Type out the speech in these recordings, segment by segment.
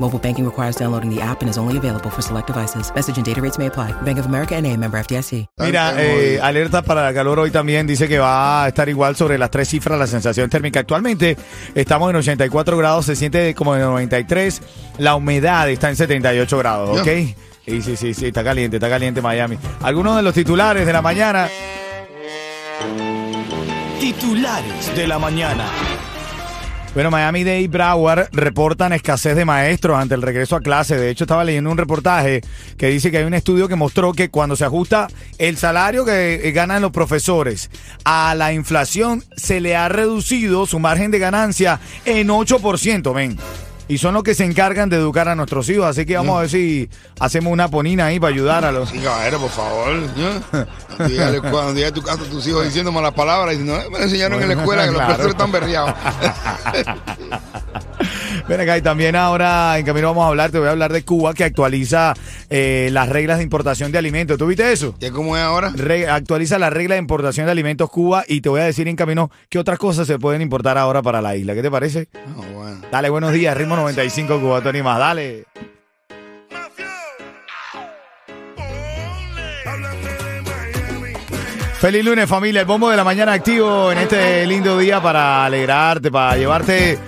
Mobile banking requires downloading the app and is only available for select devices. Message and data rates may apply. Bank of America and a member FDIC. Mira, eh, alerta para el calor hoy también dice que va a estar igual sobre las tres cifras la sensación térmica. Actualmente estamos en 84 grados, se siente como en 93, la humedad está en 78 grados, ¿ok? Sí, sí, sí, sí, está caliente, está caliente Miami. Algunos de los titulares de la mañana. Titulares de la mañana. Bueno, Miami Dade y Broward reportan escasez de maestros ante el regreso a clase. De hecho, estaba leyendo un reportaje que dice que hay un estudio que mostró que cuando se ajusta el salario que ganan los profesores a la inflación, se le ha reducido su margen de ganancia en 8%, men. Y son los que se encargan de educar a nuestros hijos. Así que vamos a ver si hacemos una ponina ahí para ayudar a los. Sí, caballero, por favor. ¿no? Dígale cuando llegue a tu casa a tus hijos diciendo malas palabras y no, me enseñaron en la escuela que los profesores están berreados. Ven acá, y también ahora en camino vamos a hablar, te voy a hablar de Cuba que actualiza eh, las reglas de importación de alimentos. ¿Tú viste eso? ¿Qué cómo es ahora? Re- actualiza la regla de importación de alimentos Cuba y te voy a decir en camino qué otras cosas se pueden importar ahora para la isla. ¿Qué te parece? Ah, bueno. Dale, buenos días, ritmo 95 Cuba, Tony más, dale. Feliz lunes familia, el bombo de la mañana activo en este lindo día para alegrarte, para llevarte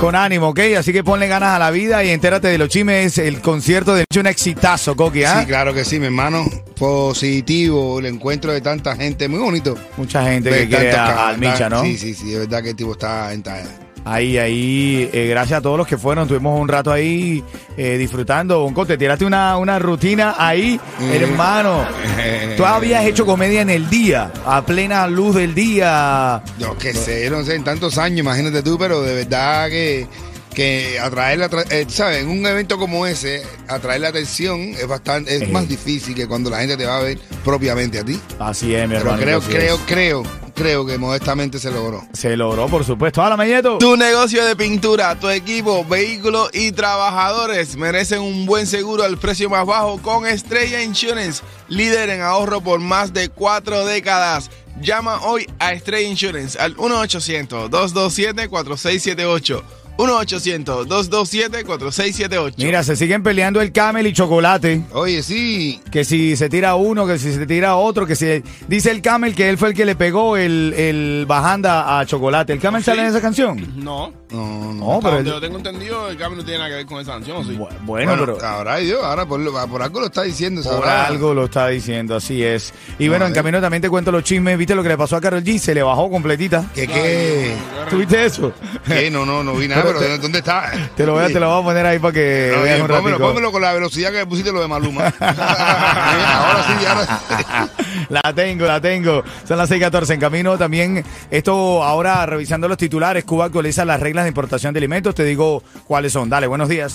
con ánimo, ¿ok? Así que ponle ganas a la vida y entérate de los chimes, el concierto de un exitazo, Coqui, ¿ah? Sí, claro que sí, mi hermano. Positivo, el encuentro de tanta gente, muy bonito. Mucha gente que quiere a- al. Micha, ¿no? Sí, sí, sí, de verdad que el tipo está en talla. Ahí, ahí, eh, gracias a todos los que fueron, tuvimos un rato ahí eh, disfrutando. Bonco, te tiraste una, una rutina ahí, hermano. Tú habías hecho comedia en el día, a plena luz del día. Yo qué sé, no sé, en tantos años, imagínate tú, pero de verdad que, que atraer la, eh, ¿sabes? En un evento como ese, atraer la atención es bastante, es Eh. más difícil que cuando la gente te va a ver propiamente a ti. Así es, mi Pero hermano. creo, creo, es. creo, creo que modestamente se logró. Se logró, por supuesto. Hola, Mañeto. Tu negocio de pintura, tu equipo, vehículos y trabajadores merecen un buen seguro al precio más bajo con Estrella Insurance, líder en ahorro por más de cuatro décadas. Llama hoy a Estrella Insurance al 1-800-227-4678. 1-800-227-4678. Mira, se siguen peleando el camel y chocolate. Oye, sí, Que si se tira uno, que si se tira otro, que si... Dice el camel que él fue el que le pegó el, el bajanda a chocolate. ¿El camel sale en esa canción? No, no, no. No, pero... donde él- yo tengo entendido, el cambio no tiene nada que ver con esa canción, ¿o sí? Bu- Bueno, pero... ahora Dios, ahora por, lo- por algo lo está diciendo. Por sabrá. algo lo está diciendo, así es. Y bueno, No, en eh. camino también te cuento los chismes. ¿Viste lo que le pasó a Carol G? Se le bajó completita. ¿Qué, qué? ¿Tuviste eso? ¿Qué? No, no, no vi nada, Pero te- ¿dónde está? Te lo voy a, te lo voy a poner ahí para que No, veas un pónmelo con la velocidad que pusiste lo de Maluma. ahora sí, ahora La tengo, la tengo. Son las 6:14 en camino. También esto ahora revisando los titulares. Cuba actualiza las reglas de importación de alimentos. Te digo cuáles son. Dale, buenos días.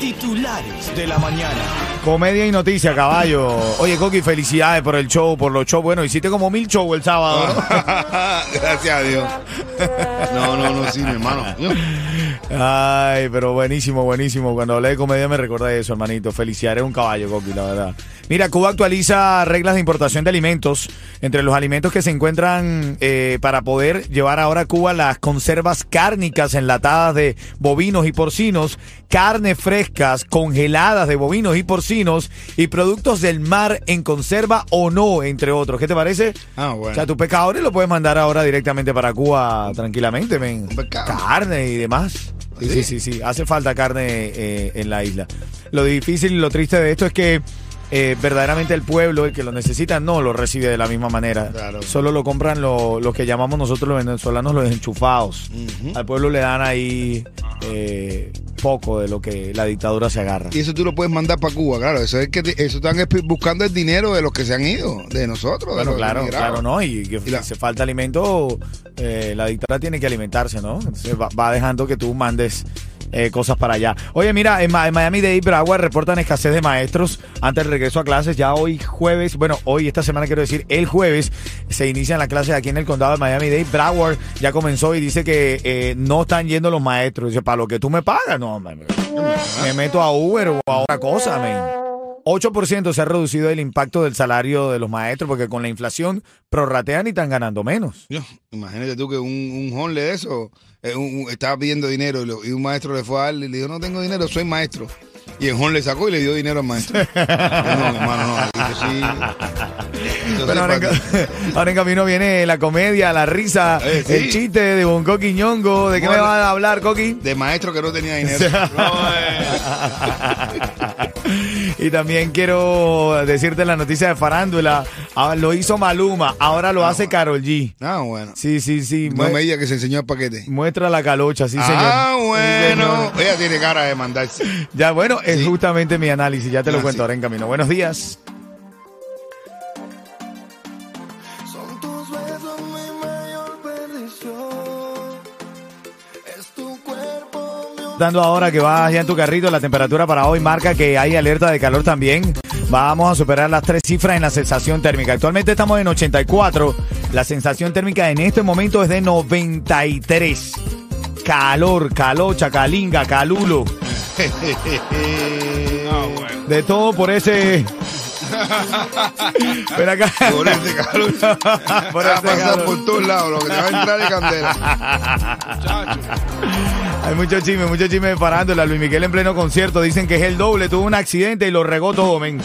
Titulares de la mañana. Comedia y noticia, caballo. Oye, Coqui, felicidades por el show, por los shows. Bueno, hiciste como mil shows el sábado. ¿no? Gracias a Dios. No, no, no, sí, mi hermano. Ay, pero buenísimo, buenísimo. Cuando hablé de comedia me recordé eso, hermanito. Felicidades, un caballo, Coqui, la verdad. Mira, Cuba actualiza reglas de importación de alimentos. Entre los alimentos que se encuentran eh, para poder llevar ahora a Cuba las conservas cárnicas enlatadas de bovinos y porcinos, carnes frescas congeladas de bovinos y porcinos y productos del mar en conserva o no, entre otros. ¿Qué te parece? Ah, bueno. O sea, tus pescadores lo puedes mandar ahora directamente para Cuba tranquilamente, men. Carne y demás. Sí, sí, sí, sí. Hace falta carne eh, en la isla. Lo difícil y lo triste de esto es que eh, verdaderamente el pueblo, el que lo necesita, no lo recibe de la misma manera. Claro. Solo lo compran lo- los que llamamos nosotros los venezolanos los enchufados. Al pueblo le dan ahí eh, poco de lo que la dictadura se agarra. Y eso tú lo puedes mandar para Cuba, claro. Eso es que te- eso están buscando el dinero de los que se han ido, de nosotros. Bueno, claro, claro, ¿no? Y que Y la- si falta alimento, eh, la dictadura tiene que alimentarse, ¿no? Entonces va, va dejando que tú mandes eh, cosas para allá. Oye, mira, en, Miami Dade, Broward reportan escasez de maestros antes del regreso a clases. Ya hoy jueves, bueno, hoy esta semana quiero decir, el jueves se inician las clases aquí en el condado de Miami Dade. Broward ya comenzó y dice que eh, no están yendo los maestros. Dice, para lo que tú me pagas, no, me, me meto a Uber o a otra cosa, man. 8% se ha reducido el impacto del salario de los maestros porque con la inflación prorratean y están ganando menos. Yo, imagínate tú que un, un honle de eso eh, un- un- estaba pidiendo dinero y, lo- y un maestro le fue a darle y le dijo, no tengo dinero, soy maestro. Y el honle sacó y le dio dinero al maestro. no, hermano, no. Sí. Pero ahora, en, ahora camino viene la comedia, la risa, Eh, sí. el chiste de Bonco Quiñongo. ¿De qué me vas a hablar, Coqui? de maestro que no tenía dinero. y también quiero decirte la noticia de farándula. Ah, lo hizo Maluma, ahora lo hace Carol G. Ah, bueno. Sí, sí, sí. No me diga que se enseñó el paquete. muestra la calocha, sí, señor. ah, Sí, bueno. señor. Ella tiene cara de mandarse. Ya, bueno, es Sí. justamente mi análisis. Ya te lo Ah, cuento sí. ahora en camino. Buenos días. Dando ahora que vas ya en tu carrito, la temperatura para hoy marca que hay alerta de calor también. Vamos a superar las tres cifras en la sensación térmica. Actualmente estamos en 84. La sensación térmica en este momento es de 93. Calor, calocha, calinga, calulo. De todo por ese. Ven acá. Por ese calor. Por Va a pasar calor. por todos lados. Lo que te va a entrar es candela. Hay mucho chisme, mucho chisme de farándula. Luis Miguel en pleno concierto. Dicen que es el doble. Tuvo un accidente y lo regó todo, men.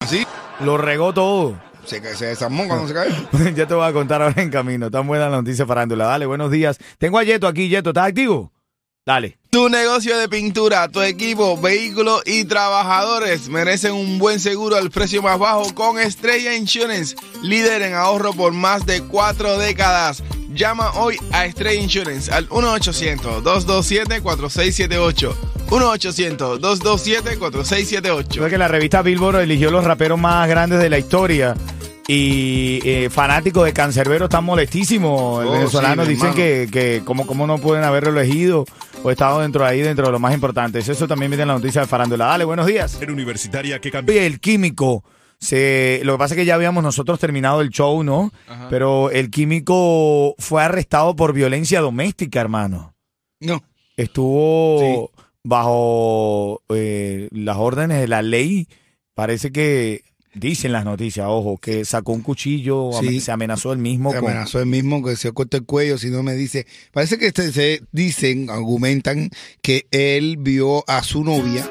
Así. Lo regó todo. Se, se desarmó cuando se cae. ya te voy a contar ahora en camino. Tan buena la noticia farándula. Dale, buenos días. Tengo a Yeto aquí. Yeto, ¿estás activo? Dale. Tu negocio de pintura, tu equipo, vehículos y trabajadores merecen un buen seguro al precio más bajo con Estrella Insurance, líder en ahorro por más de cuatro décadas. Llama hoy a Estrella Insurance al 1-800-227-4678. 1-800-227-4678. Sabes que la revista Billboard eligió los raperos más grandes de la historia. Y eh, fanáticos de Cancerbero están molestísimos. El Oh, venezolano sí, mi dicen que, que cómo, cómo no pueden haberlo elegido o estado dentro de ahí, dentro de lo más importante. Eso también viene en la noticia de farándula. Dale, buenos días. Era universitaria que cambió. El químico. Se, lo que pasa es que ya habíamos nosotros terminado el show, ¿no? Pero el químico fue arrestado por violencia doméstica, hermano. No. Estuvo bajo eh, las órdenes de la ley. Parece que dicen las noticias, ojo, que sacó un cuchillo, Sí. se amenazó él mismo. Se amenazó el mismo que se corta el cuello si no me dice. Parece que este- se dicen, argumentan que él vio a su novia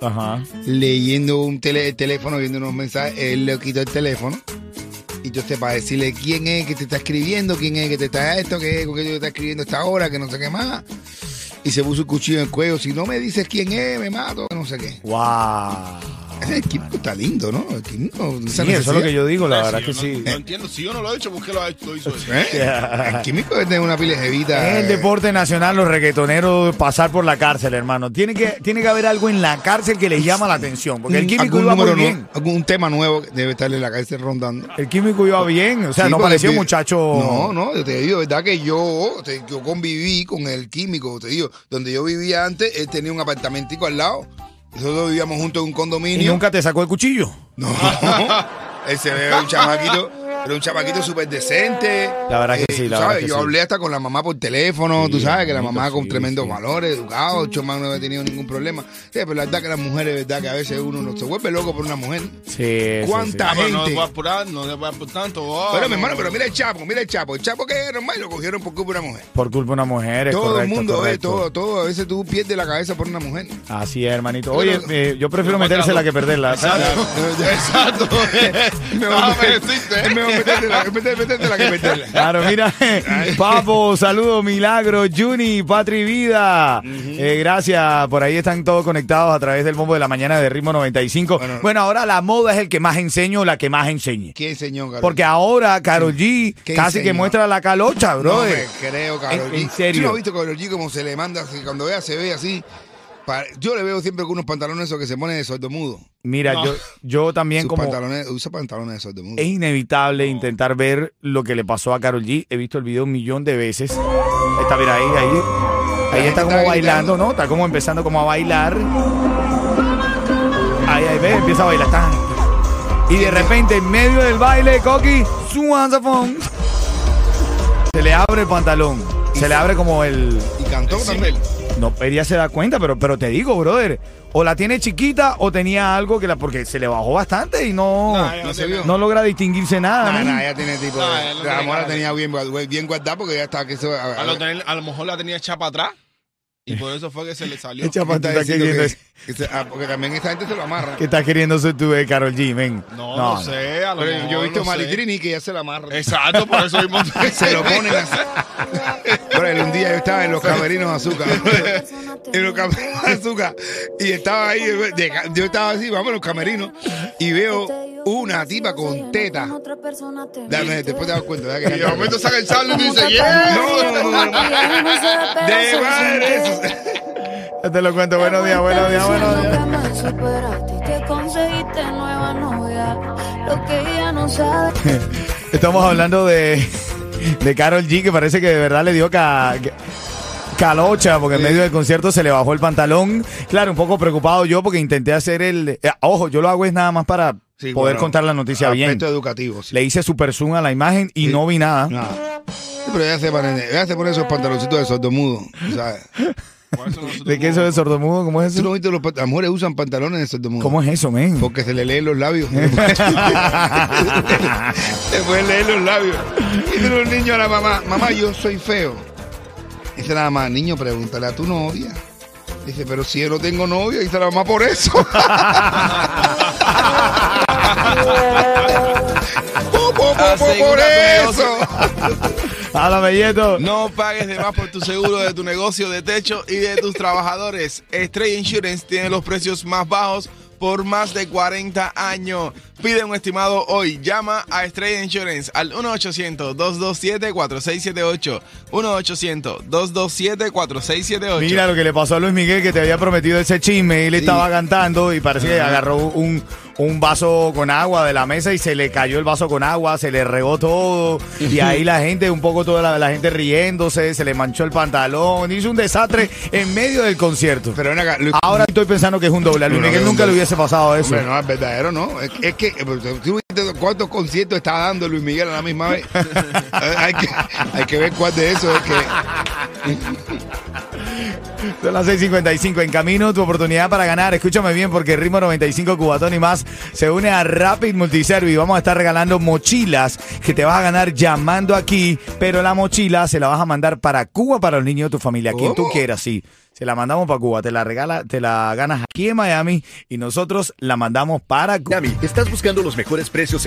Ajá. leyendo un tele- teléfono, viendo unos mensajes. Él le quitó el teléfono. Y entonces para decirle quién es que te está escribiendo, quién es que te está esto, qué es que te está escribiendo esta hora, que no sé qué más. Y se puso el cuchillo en el cuello. Si no me dices quién es, me mato, que no sé qué. Wow. El químico está lindo, ¿no? El químico. Sí, eso es lo que yo digo, la verdad que yo sí. No, no entiendo, si yo no lo he hecho, ¿por qué lo, ha hecho- lo hizo él? ¿Eh? El químico es de una pila de jevita. Es el deporte nacional, los reggaetoneros pasar por la cárcel, hermano. Tiene que, tiene que haber algo en la cárcel que les llama la atención. Porque el un- químico iba muy bien. nuevo, algún tema nuevo que debe estarle en la cárcel rondando. El químico iba bien. O sea, Sí, no parecía un muchacho. No, no, yo te digo, verdad que yo, te- yo conviví con el químico, te digo, donde yo vivía antes, él tenía un apartamentico al lado. Nosotros vivíamos juntos en un Y condominio. nunca te sacó el cuchillo. No, él se ve un chamaquito, era un chamaquito súper decente. La verdad que Eh, sí, la sabes, verdad que yo sí. hablé hasta con la mamá por teléfono, Sí, tú sabes que la bonito, mamá con sí, tremendos sí. valores, educado, ocho más no había tenido ningún problema. Sí, pero la verdad que las mujeres, verdad que a veces uno no se vuelve loco por una mujer. Sí, sí, ¿Cuánta Ah, pero no gente? va a apurar, no va por tanto. oh, Pero mi no, hermano, no. pero mira el Chapo, mira el Chapo. El Chapo que es normal y lo cogieron por culpa de una mujer. Por culpa de una mujer, es todo correcto, el mundo, correcto. todo, todo. A veces tú pierdes la cabeza por una mujer. Así es, hermanito. Pero- Oye, eh, yo prefiero Pero metérsela que perderla. Exacto. Ah, me meter- metértela que meterla. Claro, mira, Papo, saludos, Milagro, Juni, Patri Vida. Eh, gracias, por ahí están todos conectados a través del bombo de la mañana de Ritmo 95. Bueno, Bueno. ahora la moda es el que más enseño la que más enseñe. ¿Quién enseñó, Karol? Porque ahora Karol G ¿Qué casi que muestra la calocha, No bro. me creo, Karol G. en serio. ¿Tú no has visto Karol G como se le manda? Cuando vea, se ve así. Yo le veo siempre con unos pantalones esos que se ponen de sordomudo. Mira, yo, yo también Sus como... pantalones, usa pantalones de sordomudo. Es inevitable intentar ver lo que le pasó a Karol G. He visto el video un millón de veces. Está, mira, ahí, ahí. Ahí está como bailando. ¿no? Está como empezando como a bailar. Ahí, ahí, ve, empieza a bailar. Tan. Y de repente, en medio del baile, Coqui, su phone. Se le abre el pantalón. Se le abre como el... Y cantó también. No, ella se da cuenta, pero, pero te digo, brother, o la tiene chiquita o tenía algo que la... Porque se le bajó bastante y no... No, No, ella No se vio. logra distinguirse nada. No, ¿no? no, ella tiene tipo. No, de- ella no la tiene mujer la cara. tenía bien, guard- bien guardada porque ya está que eso. a- A a- lo, tener- a lo mejor la tenía hecha para atrás y por eso fue que se le salió. Echa está queriendo- que- que se- ah, porque también esta gente se lo amarra. ¿Qué estás queriendo ser tú de Carol G, men? No, no, sé. A lo Pero mejor, yo he visto no. Maritrini que ya se la amarra. Exacto, por eso mismo. Se lo ponen así. Pero un día yo estaba en los camerinos de azúcar. en los camerinos de azúcar. Y estaba ahí, de- yo estaba así, vamos a los camerinos. Y veo una tipa con teta. Dame, después te das cuenta. Y de momento saca el sable y dice, yeah. No, no, no, no. De madre eso. Ya te lo cuento. Buenos días, buenos días, buenos días. me superaste y que conseguiste nueva novia. Lo que ella no sabe. Estamos hablando de, de Carol G, que parece que de verdad le dio ca- ca- calocha, porque en medio del concierto se le bajó el pantalón. Claro, un poco preocupado yo porque intenté hacer el... eh, ojo, yo lo hago es nada más para Sí, poder bueno, contar la noticia bien. Aspecto educativo. sí. Le hice super zoom a la imagen y Sí. no vi nada. Sí, pero ella se pone, ella se pone esos pantaloncitos de sordomudo. ¿sabes? ¿De qué eso de sordomudo? ¿Cómo es ¿Tú no eso? viste los las mujeres usan pantalones de sordomudo? ¿Cómo es eso, men? Porque se le leen los labios. se pueden leer los labios. Y dice los niños a la mamá, mamá, yo soy feo. Dice la mamá, niño, pregúntale a tu novia. Dice, pero si yo no tengo novia, dice la mamá, por eso. Por eso. ¡Hala, belleto! No pagues de más por tu seguro de tu negocio de techo y de tus trabajadores. Estrella Insurance tiene los precios más bajos por más de 40 años. Pide un estimado hoy. Llama a Estrella Insurance al 1-800-227-4678. 1-800-227-4678. Mira lo que le pasó a Luis Miguel, que te había prometido ese chisme. Él estaba cantando y parece que agarró un, un vaso con agua de la mesa y se le cayó el vaso con agua, se le regó todo. Y ahí la gente, un poco toda la, la gente riéndose, se le manchó el pantalón. Hizo un desastre en medio del concierto. Pero ven acá, Luis- Ahora estoy pensando que es un doble. A Luis Miguel nunca le hubiese pasado eso. Hombre, no, es verdadero, ¿no? Es, es que, ¿tú viste cuántos conciertos está dando Luis Miguel a la misma vez? Hay, que, hay que ver cuál de esos es que... Son las 6:55 en camino, tu oportunidad para ganar. Escúchame bien porque Ritmo 95 Cubatón y más se une a Rapid Multiservice. Vamos a estar regalando mochilas que te vas a ganar llamando aquí, pero la mochila se la vas a mandar para Cuba para los niños de tu familia, quien tú quieras, sí. Se la mandamos para Cuba, te la regala, te la ganas aquí en Miami y nosotros la mandamos para Cuba. Miami, ¿estás buscando los mejores precios